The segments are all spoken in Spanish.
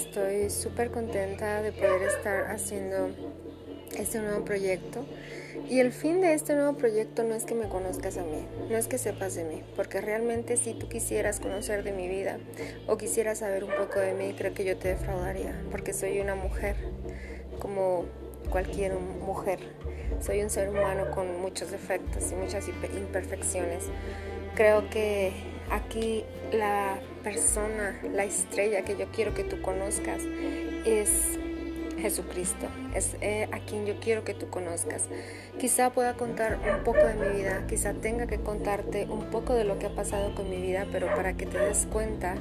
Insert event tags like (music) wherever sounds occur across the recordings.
estoy súper contenta de poder estar haciendo este nuevo proyecto. Y el fin de este nuevo proyecto no es que me conozcas a mí, no es que sepas de mí, porque realmente si tú quisieras conocer de mi vida o quisieras saber un poco de mí, creo que yo te defraudaría, porque soy una mujer como cualquier mujer. Soy un ser humano con muchos defectos y muchas imperfecciones. Creo que aquí la persona, la estrella que yo quiero que tú conozcas es Jesucristo, es eh, a quien yo quiero que tú conozcas. Quizá pueda contar un poco de mi vida, quizá tenga que contarte un poco de lo que ha pasado con mi vida, pero para que te des cuenta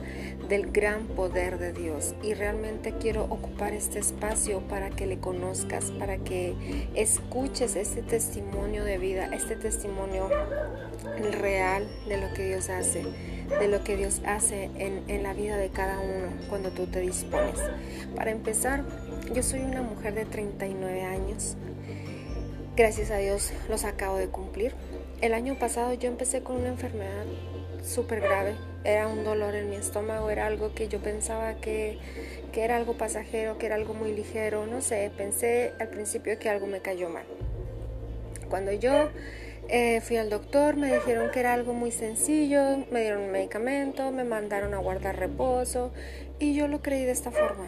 del gran poder de Dios. Y realmente quiero ocupar este espacio para que le conozcas, para que escuches este testimonio de vida, este testimonio real de lo que Dios hace de lo que Dios hace en, en, la vida de cada uno cuando tú te dispones. Para empezar, yo soy una mujer de 39 años. Gracias a Dios los acabo de cumplir. El año pasado yo empecé con una enfermedad súper grave. Era un dolor en mi estómago, era algo que yo pensaba que, que era algo pasajero, que era algo muy ligero. No sé, pensé al principio que algo me cayó mal. Cuando yo eh, fui al doctor, me dijeron que era algo muy sencillo, me dieron un medicamento, me mandaron a guardar reposo y yo lo creí de esta forma.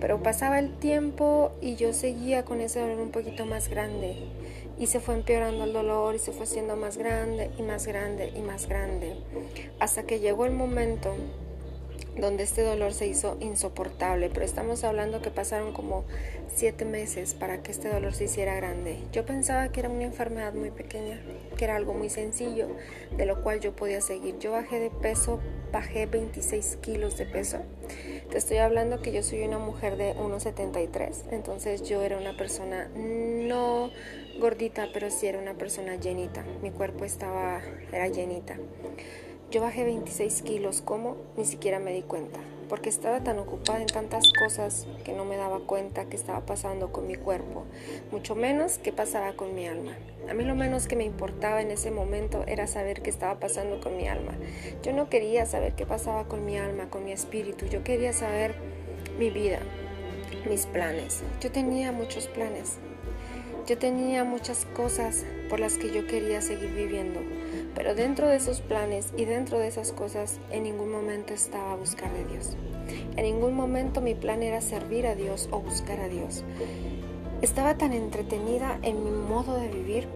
Pero pasaba el tiempo y yo seguía con ese dolor un poquito más grande. Y se fue empeorando el dolor y se fue haciendo más grande y más grande y más grande. Hasta que llegó el momento donde este dolor se hizo insoportable, pero estamos hablando que pasaron como siete meses para que este dolor se hiciera grande. Yo pensaba que era una enfermedad muy pequeña, que era algo muy sencillo, de lo cual yo podía seguir. Yo bajé de peso, bajé 26 kilos de peso. Te estoy hablando que yo soy una mujer de 1,73, entonces yo era una persona no gordita, pero sí era una persona llenita. Mi cuerpo estaba, era llenita. Yo bajé 26 kilos, ¿cómo? Ni siquiera me di cuenta, porque estaba tan ocupada en tantas cosas que no me daba cuenta que estaba pasando con mi cuerpo, mucho menos que pasaba con mi alma. A mí lo menos que me importaba en ese momento era saber qué estaba pasando con mi alma. Yo no quería saber qué pasaba con mi alma, con mi espíritu, yo quería saber mi vida, mis planes. Yo tenía muchos planes, yo tenía muchas cosas por las que yo quería seguir viviendo, pero dentro de esos planes y dentro de esas cosas en ningún momento estaba buscar de Dios. En ningún momento mi plan era servir a Dios o buscar a Dios. Estaba tan entretenida en mi modo de vivir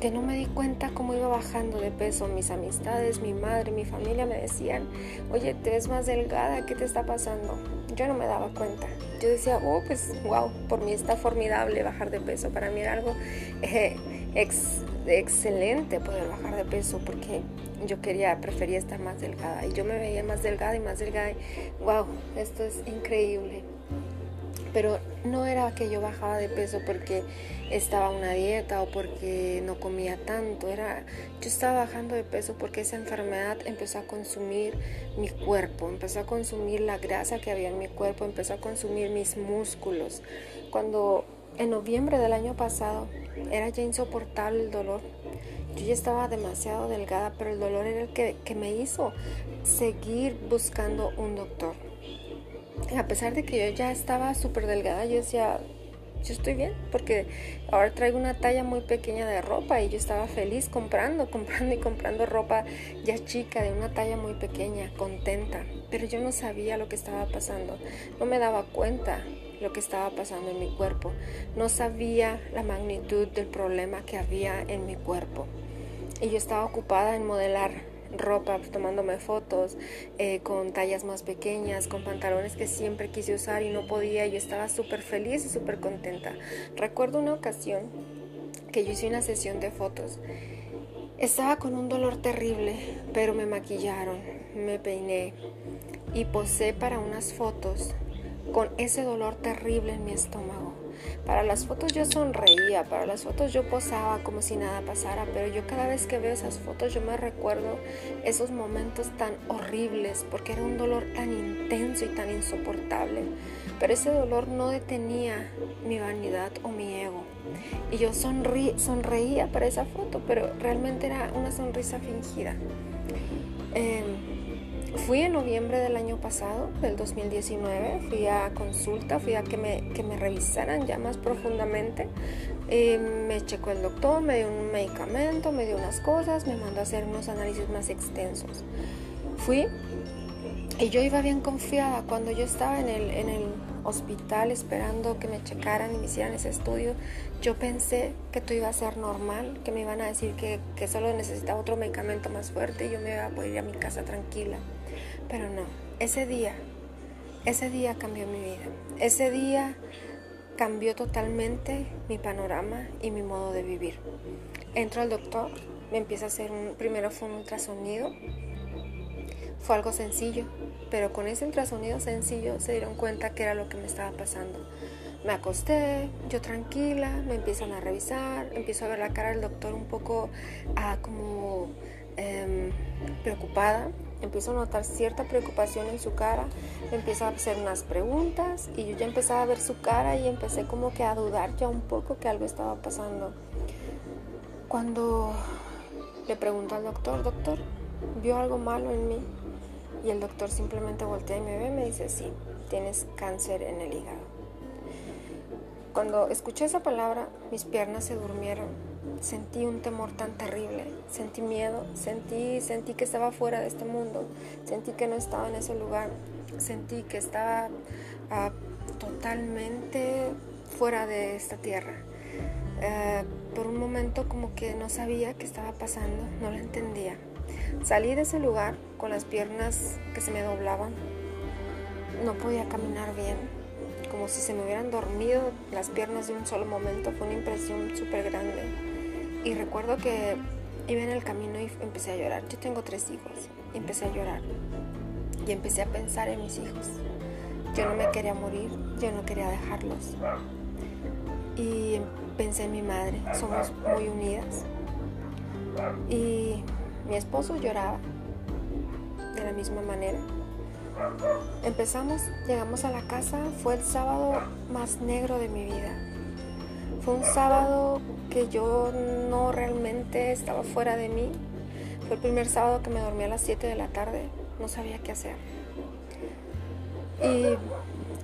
que no me di cuenta cómo iba bajando de peso. Mis amistades, mi madre, mi familia me decían, oye, te ves más delgada, ¿qué te está pasando? Yo no me daba cuenta. Yo decía, oh, pues, wow, por mí está formidable bajar de peso. Para mí era algo (laughs) eh, excelente poder bajar de peso porque yo quería, prefería estar más delgada. Y yo me veía más delgada y más delgada. Y, wow, esto es increíble pero no era que yo bajaba de peso porque estaba una dieta o porque no comía tanto, era yo estaba bajando de peso porque esa enfermedad empezó a consumir mi cuerpo, empezó a consumir la grasa que había en mi cuerpo, empezó a consumir mis músculos. Cuando en noviembre del año pasado era ya insoportable el dolor. Yo ya estaba demasiado delgada, pero el dolor era el que, que me hizo seguir buscando un doctor a pesar de que yo ya estaba súper delgada, yo decía, yo estoy bien, porque ahora traigo una talla muy pequeña de ropa y yo estaba feliz comprando, (laughs) comprando y comprando ropa ya chica, de una talla muy pequeña, contenta. Pero yo no sabía lo que estaba pasando, no me daba cuenta lo que estaba pasando en mi cuerpo, no sabía la magnitud del problema que había en mi cuerpo. Y yo estaba ocupada en modelar ropa, tomándome fotos eh, con tallas más pequeñas, con pantalones que siempre quise usar y no podía. Yo estaba súper feliz y súper contenta. Recuerdo una ocasión que yo hice una sesión de fotos. Estaba con un dolor terrible, pero me maquillaron, me peiné y posé para unas fotos con ese dolor terrible en mi estómago. Para las fotos yo sonreía, para las fotos yo posaba como si nada pasara, pero yo cada vez que veo esas fotos yo me recuerdo esos momentos tan horribles porque era un dolor tan intenso y tan insoportable. Pero ese dolor no detenía mi vanidad o mi ego. Y yo sonreía para esa foto, pero realmente era una sonrisa fingida. Em, Fui en noviembre del año pasado, del 2019, fui a consulta, fui a que me, que me revisaran ya más profundamente. Eh, me checó el doctor, me dio un medicamento, me dio unas cosas, me mandó a hacer unos análisis más extensos. Fui y yo iba bien confiada cuando yo estaba en el, en el hospital esperando que me checaran y me hicieran ese estudio. Yo pensé que todo iba a ser normal, que me iban a decir que, que solo necesitaba otro medicamento más fuerte y yo me iba a poder ir a mi casa tranquila. Pero no, ese día, ese día cambió mi vida. Ese día cambió totalmente mi panorama y mi modo de vivir. Entro al doctor, me empieza a hacer un, primero fue un ultrasonido fue algo sencillo, pero con ese ultrasonido sencillo se dieron cuenta que era lo que me estaba pasando. Me acosté, yo tranquila, me empiezan a revisar, empiezo a ver la cara del doctor un poco ah, como em, preocupada, empiezo a notar cierta preocupación en su cara, me empieza a hacer unas preguntas y yo ya empezaba a ver su cara y empecé como que a dudar ya un poco que algo estaba pasando. Cuando le pregunto al doctor, doctor, ¿vio algo malo en mí? Y el doctor simplemente voltea y me ve y me dice, sí, tienes cáncer en el hígado. Cuando escuché esa palabra, mis piernas se durmieron. Sentí un temor tan terrible, sentí miedo, sentí, sentí que estaba fuera de este mundo, sentí que no estaba en ese lugar, sentí que estaba ah, totalmente fuera de esta tierra. Eh, por un momento como que no sabía qué estaba pasando, no lo entendía. Salí de ese lugar con las piernas que se me doblaban. No podía caminar bien, como si se me hubieran dormido las piernas de un solo momento. Fue una impresión súper grande. Y recuerdo que iba en el camino y empecé a llorar. Yo tengo tres hijos. Y empecé a llorar. Y empecé a pensar en mis hijos. Yo no me quería morir, yo no quería dejarlos. Y pensé en mi madre, somos muy unidas. Y mi esposo lloraba de la misma manera. Empezamos, llegamos a la casa, fue el sábado más negro de mi vida. Fue un sábado que yo no realmente estaba fuera de mí. Fue el primer sábado que me dormí a las 7 de la tarde, no sabía qué hacer. Y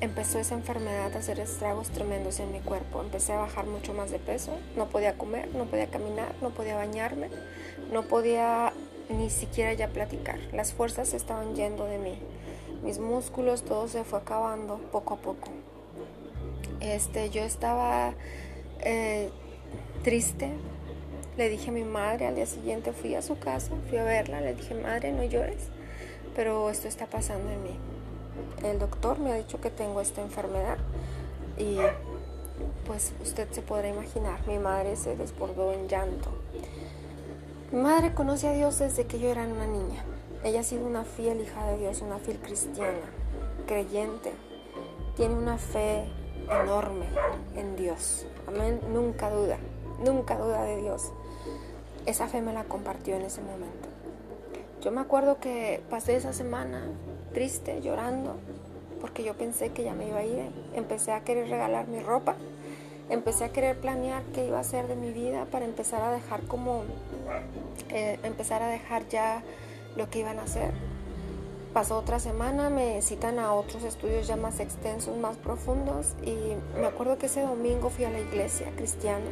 empezó esa enfermedad a hacer estragos tremendos en mi cuerpo. Empecé a bajar mucho más de peso, no podía comer, no podía caminar, no podía bañarme, no podía ni siquiera ya platicar. Las fuerzas estaban yendo de mí. Mis músculos, todo se fue acabando poco a poco. Este, yo estaba eh, triste. Le dije a mi madre, al día siguiente fui a su casa, fui a verla, le dije, madre, no llores, pero esto está pasando en mí el doctor me ha dicho que tengo esta enfermedad y pues usted se podrá imaginar, mi madre se desbordó en llanto. Mi madre conoce a Dios desde que yo era una niña. Ella ha sido una fiel hija de Dios, una fiel cristiana, creyente. Tiene una fe enorme en Dios. Nunca duda, nunca duda de Dios. Esa fe me la compartió en ese momento. Yo me acuerdo que pasé esa semana triste, llorando, porque yo pensé que ya me iba a ir. Empecé a querer regalar mi ropa, empecé a querer planear qué iba a hacer de mi vida para empezar a dejar como, eh, empezar a dejar ya lo que iban a hacer. Pasó otra semana, me citan a otros estudios ya más extensos, más profundos y me acuerdo que ese domingo fui a la iglesia cristiana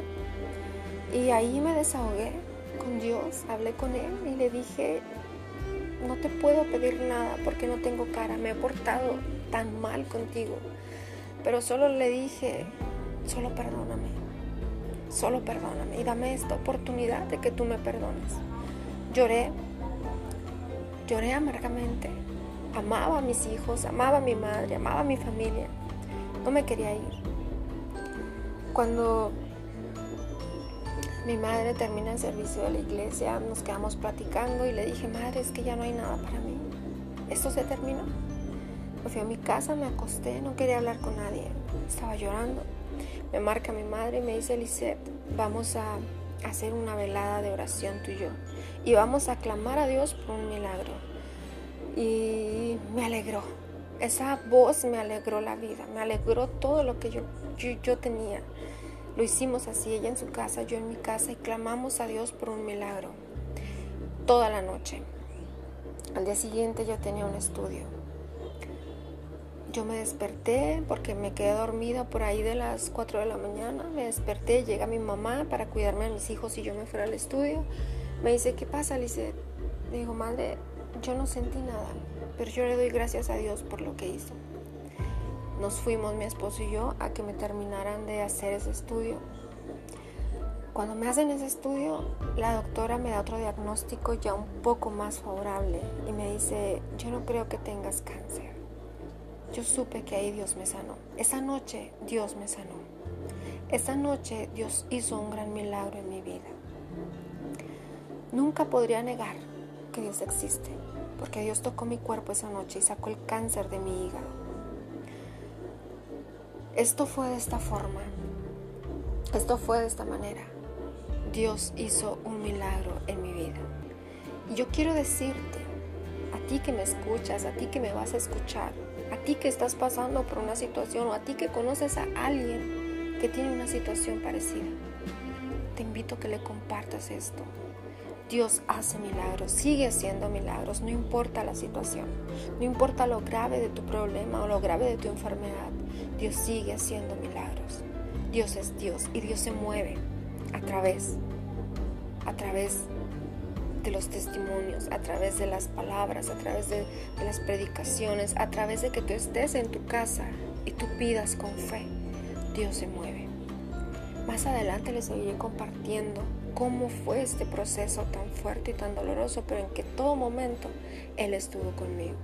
y ahí me desahogué con Dios, hablé con Él y le dije, no te puedo pedir nada porque no tengo cara, me he portado tan mal contigo. Pero solo le dije, solo perdóname, solo perdóname y dame esta oportunidad de que tú me perdones. Lloré, lloré amargamente, amaba a mis hijos, amaba a mi madre, amaba a mi familia, no me quería ir. Cuando mi madre termina el servicio de la iglesia, nos quedamos platicando y le dije, madre, es que ya no hay nada para mí. Esto se terminó. Me fui a mi casa, me acosté, no quería hablar con nadie. Estaba llorando. Me marca mi madre y me dice, Lisette, vamos a hacer una velada de oración tú y yo. Y vamos a clamar a Dios por un milagro. Y me alegró. Esa voz me alegró la vida, me alegró todo lo que yo, yo, yo tenía. Lo hicimos así, ella en su casa, yo en mi casa, y clamamos a Dios por un milagro. Toda la noche. Al día siguiente yo tenía un estudio. Yo me desperté porque me quedé dormida por ahí de las 4 de la mañana. Me desperté, llega mi mamá para cuidarme a mis hijos y yo me fuera al estudio. Me dice, ¿qué pasa, Le Digo, madre, yo no sentí nada, pero yo le doy gracias a Dios por lo que hizo. Nos fuimos, mi esposo y yo, a que me terminaran de hacer ese estudio. Cuando me hacen ese estudio, la doctora me da otro diagnóstico ya un poco más favorable y me dice, yo no creo que tengas cáncer. Yo supe que ahí Dios me sanó. Esa noche Dios me sanó. Esa noche Dios hizo un gran milagro en mi vida. Nunca podría negar que Dios existe, porque Dios tocó mi cuerpo esa noche y sacó el cáncer de mi hígado. Esto fue de esta forma. Esto fue de esta manera. Dios hizo un milagro en mi vida. Y yo quiero decirte, a ti que me escuchas, a ti que me vas a escuchar, a ti que estás pasando por una situación o a ti que conoces a alguien que tiene una situación parecida, te invito a que le compartas esto. Dios hace milagros, sigue haciendo milagros, no importa la situación, no importa lo grave de tu problema o lo grave de tu enfermedad, Dios sigue haciendo milagros. Dios es Dios y Dios se mueve a través, a través de los testimonios, a través de las palabras, a través de, las predicaciones, a través de que tú estés en tu casa y tú pidas con fe, Dios se mueve. Más adelante les seguiré compartiendo cómo fue este proceso tan fuerte y tan doloroso, pero en que todo momento Él estuvo conmigo.